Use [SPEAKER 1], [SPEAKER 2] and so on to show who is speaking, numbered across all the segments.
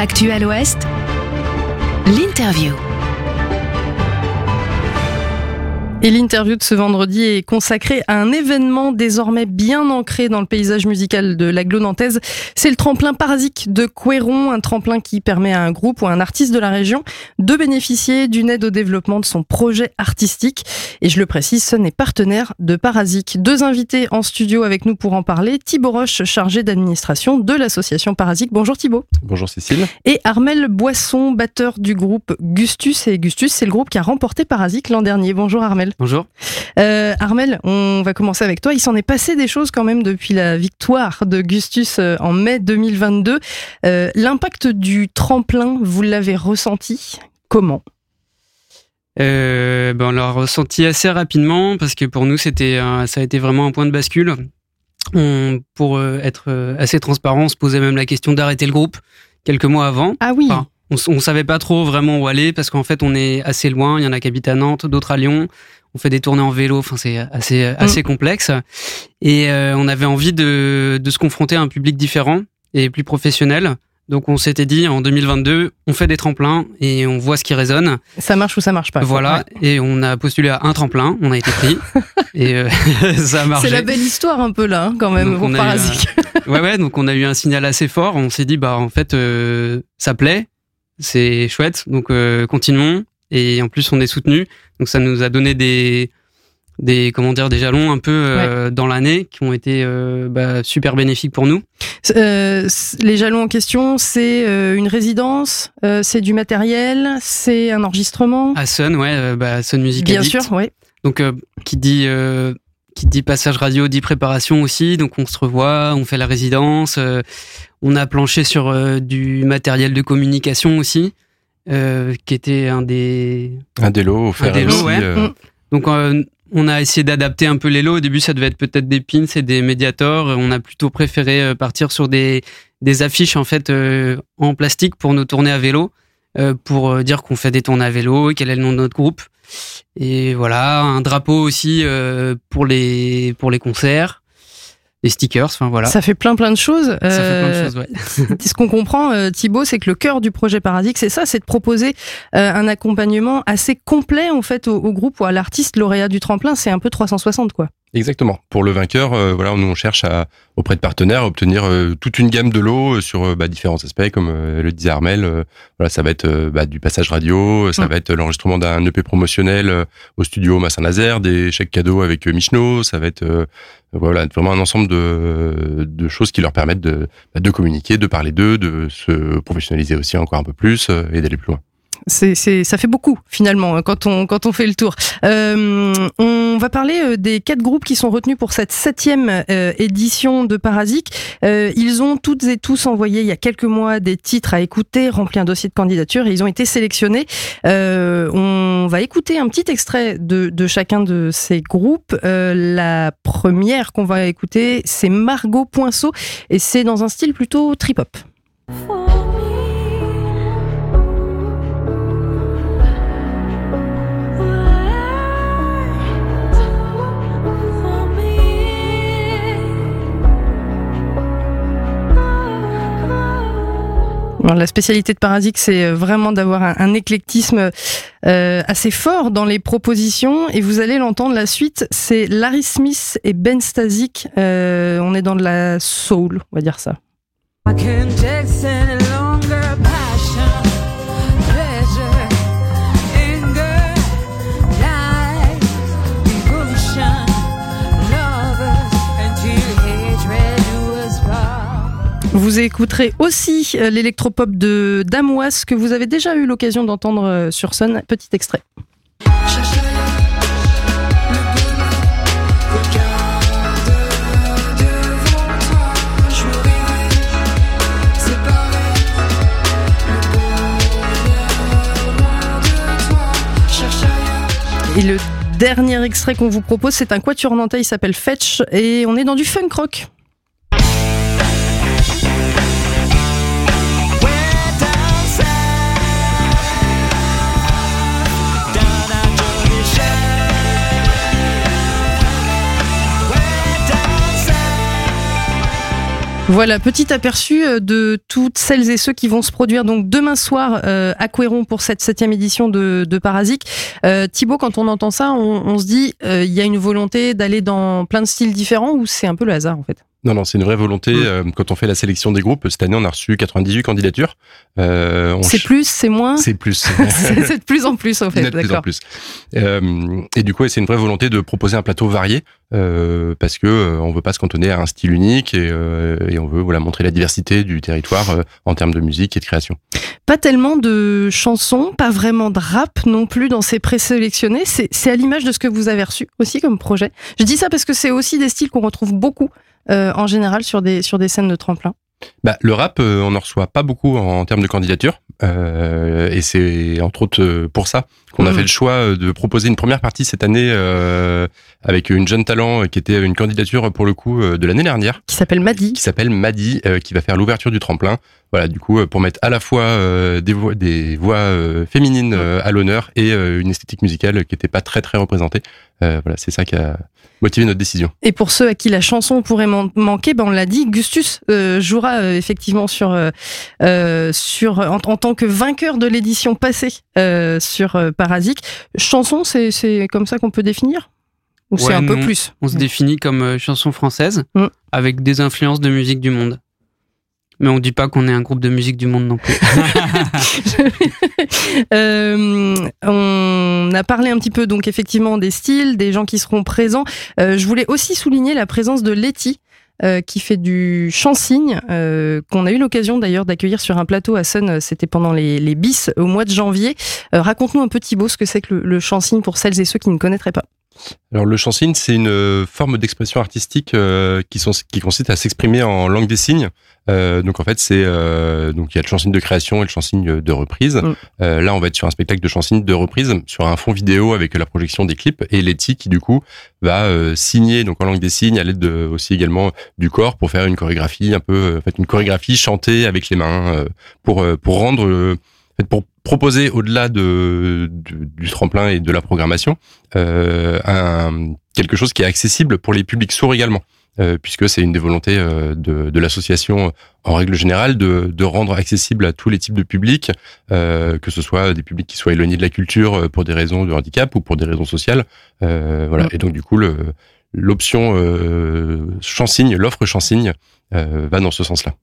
[SPEAKER 1] L'actu à l'Ouest, l'interview.
[SPEAKER 2] Et l'interview de ce vendredi est consacrée à un événement désormais bien ancré dans le paysage musical de l'aglo nantaise. C'est le tremplin parasique de Couéron, un tremplin qui permet à un groupe ou à un artiste de la région de bénéficier d'une aide au développement de son projet artistique. Et je le précise, ce n'est partenaire de Parasique. Deux invités en studio avec nous pour en parler. Thibaut Roche, chargé d'administration de l'association Parasique. Bonjour Thibaut.
[SPEAKER 3] Bonjour Cécile.
[SPEAKER 2] Et Armel Boisson, batteur du groupe Gustus. Et Gustus, c'est le groupe qui a remporté Parasique l'an dernier. Bonjour Armel.
[SPEAKER 4] Bonjour.
[SPEAKER 2] Euh, Armel, on va commencer avec toi. Il s'en est passé des choses quand même depuis la victoire de Gustus euh, en mai 2022. Euh, l'impact du tremplin, vous l'avez ressenti? Comment?
[SPEAKER 4] Ben On l'a ressenti assez rapidement parce que pour nous, c'était, ça a été vraiment un point de bascule. On, pour être assez transparent, on se posait même la question d'arrêter le groupe quelques mois avant.
[SPEAKER 2] Ah oui.
[SPEAKER 4] on, ne savait pas trop vraiment où aller parce qu'en fait, on est assez loin. Il y en a qui habitent à Nantes, d'autres à Lyon on fait des tournées en vélo, enfin c'est assez mm. assez complexe et euh, on avait envie de, de se confronter à un public différent et plus professionnel. Donc on s'était dit en 2022, on fait des tremplins et on voit ce qui résonne.
[SPEAKER 2] Ça marche ou ça marche pas.
[SPEAKER 4] Voilà, et on a postulé à un tremplin, on a été pris et euh, ça a marché.
[SPEAKER 2] C'est la belle histoire un peu là, hein, quand même, pour Parasique.
[SPEAKER 4] ouais ouais, donc on a eu un signal assez fort. On s'est dit bah en fait euh, ça plaît, c'est chouette, donc continuons et en plus on est soutenu. Donc ça nous a donné des des comment dire des jalons un peu euh, dans l'année qui ont été euh, bah, super bénéfiques pour nous.
[SPEAKER 2] Euh, les jalons en question, c'est une résidence, c'est du matériel, c'est un enregistrement?
[SPEAKER 4] À Sun, ouais, bah, Sun Music
[SPEAKER 2] Bien sûr, ouais.
[SPEAKER 4] Donc qui dit qui dit passage radio dit préparation aussi. Donc on se revoit, on fait la résidence, on a planché sur du matériel de communication aussi. Euh, qui était un des
[SPEAKER 3] un des lots offerts
[SPEAKER 4] euh. mm. Donc euh, on a essayé d'adapter un peu les lots. Au début, ça devait être peut-être des pins et des médiators. On a plutôt préféré partir sur des des affiches en fait en plastique pour nos tournées à vélo, pour dire qu'on fait des tournées à vélo, quel est le nom de notre groupe. Et voilà, un drapeau aussi pour les pour les concerts des stickers, enfin voilà.
[SPEAKER 2] Ça fait plein plein de choses.
[SPEAKER 4] Ça fait plein de choses, ouais.
[SPEAKER 2] Ce qu'on comprend, euh, Thibaut, c'est que le cœur du projet Paradique, c'est ça, c'est de proposer euh, un accompagnement assez complet en fait au, au groupe ou à l'artiste lauréat du tremplin. C'est un peu 360 quoi.
[SPEAKER 3] Exactement. Pour le vainqueur, euh, voilà, nous on cherche à, auprès de partenaires à obtenir euh, toute une gamme de lots euh, sur bah, différents aspects, comme le disait Armel. voilà, ça va être bah, du passage radio, ça mm. va être l'enregistrement d'un EP promotionnel au studio Massin-Nazaire, des chèques cadeaux avec Michno, ça va être voilà vraiment un ensemble de, de choses qui leur permettent de, bah, de communiquer, de parler d'eux, de se professionnaliser aussi encore un peu plus et d'aller plus loin
[SPEAKER 2] c'est, ça fait beaucoup finalement hein, quand on quand on fait le tour. Euh, on va parler euh, des quatre groupes qui sont retenus pour cette septième euh, édition de Parasique. Euh, ils ont toutes et tous envoyé il y a quelques mois des titres à écouter, rempli un dossier de candidature et ils ont été sélectionnés. on va écouter un petit extrait de, de chacun de ces groupes. la première qu'on va écouter, c'est Margot Poinceau et c'est dans un style plutôt trip-hop. La spécialité de Parasique, c'est euh, vraiment d'avoir un, éclectisme euh, assez fort dans les propositions. Et vous allez l'entendre, la suite, c'est Larry Smith et Ben Stasic. Euh, on est dans de la soul, on va dire ça. Vous écouterez aussi euh, l'électropop de Damois que vous avez déjà eu l'occasion d'entendre euh, sur Sun. Petit extrait. Et le dernier extrait qu'on vous propose, c'est un quatuor nantais, il s'appelle Fetch, et on est dans du funk rock. Voilà, petit aperçu euh, de toutes celles et ceux qui vont se produire donc demain soir euh, à Couéron pour cette septième édition de, de Parasique. Euh, Thibaut, quand on entend ça, on, on se dit euh, il y a une volonté d'aller dans plein de styles différents ou c'est un peu le hasard en fait?
[SPEAKER 3] Non, non, c'est une vraie volonté. Euh, quand on fait la sélection des groupes, cette année, on a reçu 98 candidatures. Euh,
[SPEAKER 2] C'est
[SPEAKER 3] ch-
[SPEAKER 2] plus, c'est moins?
[SPEAKER 3] C'est plus.
[SPEAKER 2] C'est de plus en plus en fait,
[SPEAKER 3] de plus en plus. Euh, et du coup, c'est une vraie volonté de proposer un plateau varié euh, parce que euh, on veut pas se cantonner à un style unique et, euh, et on veut voilà montrer la diversité du territoire euh, en termes de musique et de création.
[SPEAKER 2] Pas tellement de chansons, pas vraiment de rap non plus dans ces présélectionnés. C'est à l'image de ce que vous avez reçu aussi comme projet. Je dis ça parce que c'est aussi des styles qu'on retrouve beaucoup en général sur des, sur des scènes de tremplin.
[SPEAKER 3] Bah, le rap, on n'en reçoit pas beaucoup en, termes de candidature. Et c'est entre autres pour ça qu'on a
[SPEAKER 2] Mhm.
[SPEAKER 3] fait le choix euh, de proposer une première partie cette année euh, avec une jeune talent euh, qui était une candidature pour le coup euh, de l'année dernière,
[SPEAKER 2] Qui s'appelle Madi.
[SPEAKER 3] qui s'appelle Madi, euh, qui va faire l'ouverture du tremplin. Voilà, du coup, pour mettre à la fois euh, des voix, des voix féminines à l'honneur et une esthétique musicale qui n'était pas très très représentée. Voilà, c'est ça qui a motivé notre décision.
[SPEAKER 2] Et pour ceux à qui la chanson pourrait man- manquer, ben on l'a dit, Gustus jouera effectivement sur sur en, en tant que vainqueur de l'édition passée euh, sur euh, Parasique. Chanson, c'est c'est comme ça qu'on peut définir? Ou c'est un peu plus?
[SPEAKER 4] On se définit comme euh, chanson française
[SPEAKER 2] Mm.
[SPEAKER 4] avec des influences de musique du monde. Mais on dit pas qu'on est un groupe de musique du monde non plus.
[SPEAKER 2] Euh, on a parlé un petit peu donc effectivement des styles, des gens qui seront présents. Euh, je voulais aussi souligner la présence de Letty. Euh, qui fait du chant-cygne, euh, qu'on a eu l'occasion d'ailleurs d'accueillir sur un plateau à Sun, euh, c'était pendant les, bis au mois de janvier. Raconte-nous un peu Thibaut ce que c'est que le, le chant-cygne pour celles et ceux qui ne connaîtraient pas.
[SPEAKER 3] Alors le chant-signe, c'est une euh, forme d'expression artistique euh, qui, sont, qui consiste à s'exprimer en langue des signes. Euh, donc en fait, c'est euh, donc il y a le chant-signe de création et le chant-signe de reprise.
[SPEAKER 2] Mm.
[SPEAKER 3] Euh, là, on va être sur un spectacle de chant-signe de reprise sur un fond vidéo avec la projection des clips et Letty qui du coup va euh, signer donc en langue des signes à l'aide de, aussi également du corps pour faire une chorégraphie un peu en fait une chorégraphie chantée avec les mains euh, pour pour rendre euh, pour proposer au-delà de, du, du tremplin et de la programmation euh, un, quelque chose qui est accessible pour les publics sourds également, euh, puisque c'est une des volontés euh, de, de l'association en règle générale de, de rendre accessible à tous les types de publics, que ce soit des publics qui soient éloignés de la culture pour des raisons de handicap ou pour des raisons sociales. Voilà. Et donc du coup, l'option chansigne, l'offre chansigne va dans ce sens-là.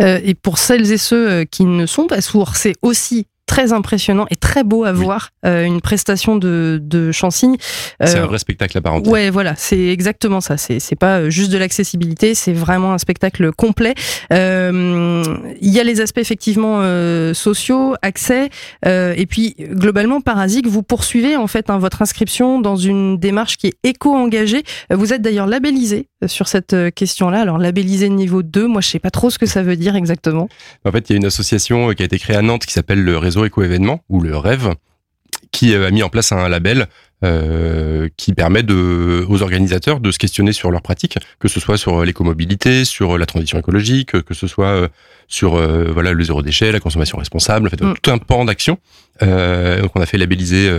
[SPEAKER 2] Et pour celles et ceux qui ne sont pas sourds, c'est aussi très impressionnant et très beau à
[SPEAKER 3] Oui.
[SPEAKER 2] voir euh, une prestation de, de chant-cygne.
[SPEAKER 3] c'est
[SPEAKER 2] Euh,
[SPEAKER 3] un vrai spectacle à part entière.
[SPEAKER 2] Ouais, voilà, c'est exactement ça. C'est c'est pas euh, juste de l'accessibilité, c'est vraiment un spectacle complet. Euh, Il y a les aspects effectivement euh, sociaux, accès, euh, et puis globalement, Parasique, vous poursuivez en fait hein, votre inscription dans une démarche qui est éco-engagée. Euh, Vous êtes d'ailleurs labellisé euh, sur cette euh, question-là. Alors labellisé niveau 2, moi je sais pas trop ce que ça veut dire exactement.
[SPEAKER 3] En fait, il y a une association euh, qui a été créée à Nantes qui s'appelle le Réseau Éco-événement ou le REV, qui a mis en place un label euh, qui permet de, aux organisateurs de se questionner sur leurs pratiques, que ce soit sur l'écomobilité, sur la transition écologique, que ce soit euh, sur euh, voilà le zéro déchet, la consommation responsable, en fait,
[SPEAKER 2] Mm.
[SPEAKER 3] tout un pan d'action. Euh, donc on a fait labelliser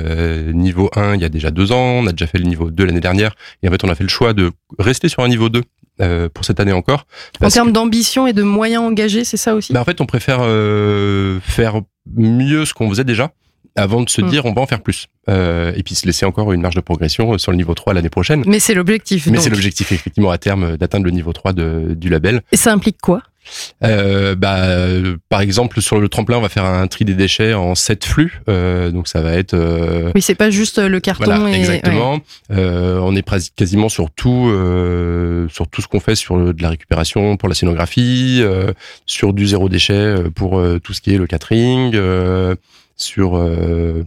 [SPEAKER 3] niveau 1 il y a déjà deux ans, on a déjà fait le niveau 2 l'année dernière, et en fait on a fait le choix de rester sur un niveau 2 euh, pour cette année encore.
[SPEAKER 2] En termes d'ambition et de moyens engagés, c'est ça aussi?
[SPEAKER 3] Bah, en fait, on préfère euh, faire mieux ce qu'on faisait déjà avant de se
[SPEAKER 2] Mm.
[SPEAKER 3] dire on va en faire plus. Euh, et puis se laisser encore une marge de progression sur le niveau 3 l'année prochaine.
[SPEAKER 2] Mais c'est l'objectif.
[SPEAKER 3] Mais c'est l'objectif effectivement à terme euh, d'atteindre le niveau 3 de, du label.
[SPEAKER 2] Et ça implique quoi?
[SPEAKER 3] Euh, bah, euh, par exemple, sur le tremplin, on va faire un tri des déchets en 7 flux. Euh, donc ça va être... euh,
[SPEAKER 2] Oui, c'est pas juste euh, le carton
[SPEAKER 3] voilà,
[SPEAKER 2] et
[SPEAKER 3] exactement. Euh, on est quasiment sur tout, euh, sur tout ce qu'on fait sur le- de la récupération pour la scénographie, euh, sur du zéro déchet pour tout ce qui est le catering, euh, sur euh,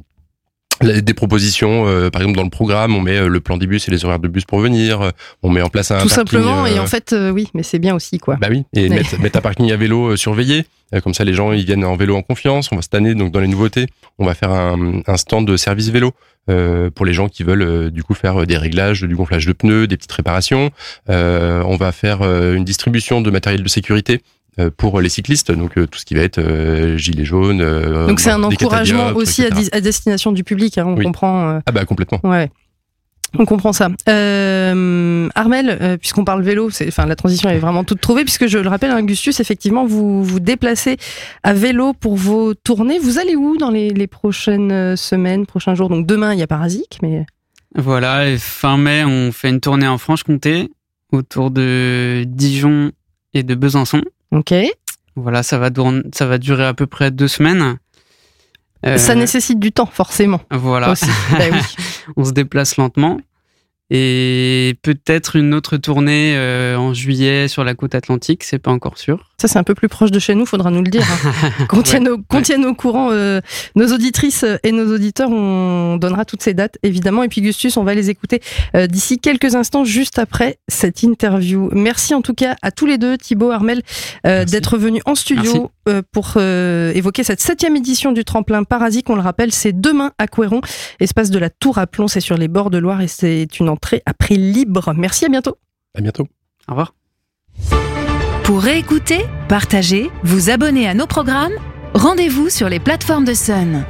[SPEAKER 3] des propositions. euh, par exemple, dans le programme, on met euh, le plan des bus et les horaires de bus pour venir. euh, On met en place un
[SPEAKER 2] Tout
[SPEAKER 3] parking,
[SPEAKER 2] simplement, et en fait, euh, oui, mais c'est bien aussi, quoi.
[SPEAKER 3] bah oui, et
[SPEAKER 2] Ouais.
[SPEAKER 3] mettre, mettre un parking à vélo surveillé. Comme ça, les gens ils viennent en vélo en confiance. On va cette année, donc dans les nouveautés, on va faire un, un stand de service vélo euh, pour les gens qui veulent du coup faire des réglages, du gonflage de pneus, des petites réparations. Euh, on va faire une distribution de matériel de sécurité pour les cyclistes, donc euh, tout ce qui va être euh, gilets jaunes. euh,
[SPEAKER 2] Donc c'est un encouragement aussi à, destination du public, hein, on
[SPEAKER 3] Oui.
[SPEAKER 2] comprend. euh,
[SPEAKER 3] Ah bah complètement.
[SPEAKER 2] ouais. On comprend ça. Euh, Armel, euh, puisqu'on parle vélo, c'est, enfin la transition est vraiment toute trouvée, puisque je le rappelle, Augustus, effectivement, vous vous déplacez à vélo pour vos tournées. Vous allez où dans les, les prochaines semaines, prochains jours? Donc demain, il y a Parasique, mais
[SPEAKER 4] Voilà, et fin mai, on fait une tournée en Franche-Comté autour de Dijon et de Besançon.
[SPEAKER 2] Ok.
[SPEAKER 4] Voilà, ça va, dour- ça va durer à peu près deux semaines. Euh,
[SPEAKER 2] Ça nécessite du temps, forcément.
[SPEAKER 4] Voilà,
[SPEAKER 2] Aussi. Ben oui.
[SPEAKER 4] on se déplace lentement. Et peut-être une autre tournée euh, en juillet sur la côte atlantique, c'est pas encore sûr.
[SPEAKER 2] Ça, c'est un peu plus proche de chez nous, faudra nous le dire. hein. Qu'on tienne, au, qu'on tienne au courant euh, nos auditrices et nos auditeurs. On donnera toutes ces dates, évidemment. Et puis, Gustus, on va les écouter euh, d'ici quelques instants, juste après cette interview. Merci en tout cas à tous les deux, Thibaut, Armel, d'être venus en studio pour évoquer cette septième édition du tremplin Parasique. On le rappelle, c'est demain à Couéron, espace de la Tour à Plomb. C'est sur les bords de Loire et c'est une entrée à prix libre. Merci, à bientôt.
[SPEAKER 3] À bientôt.
[SPEAKER 4] Au revoir.
[SPEAKER 1] Pour réécouter, partager, vous abonner à nos programmes, rendez-vous sur les plateformes de Sun.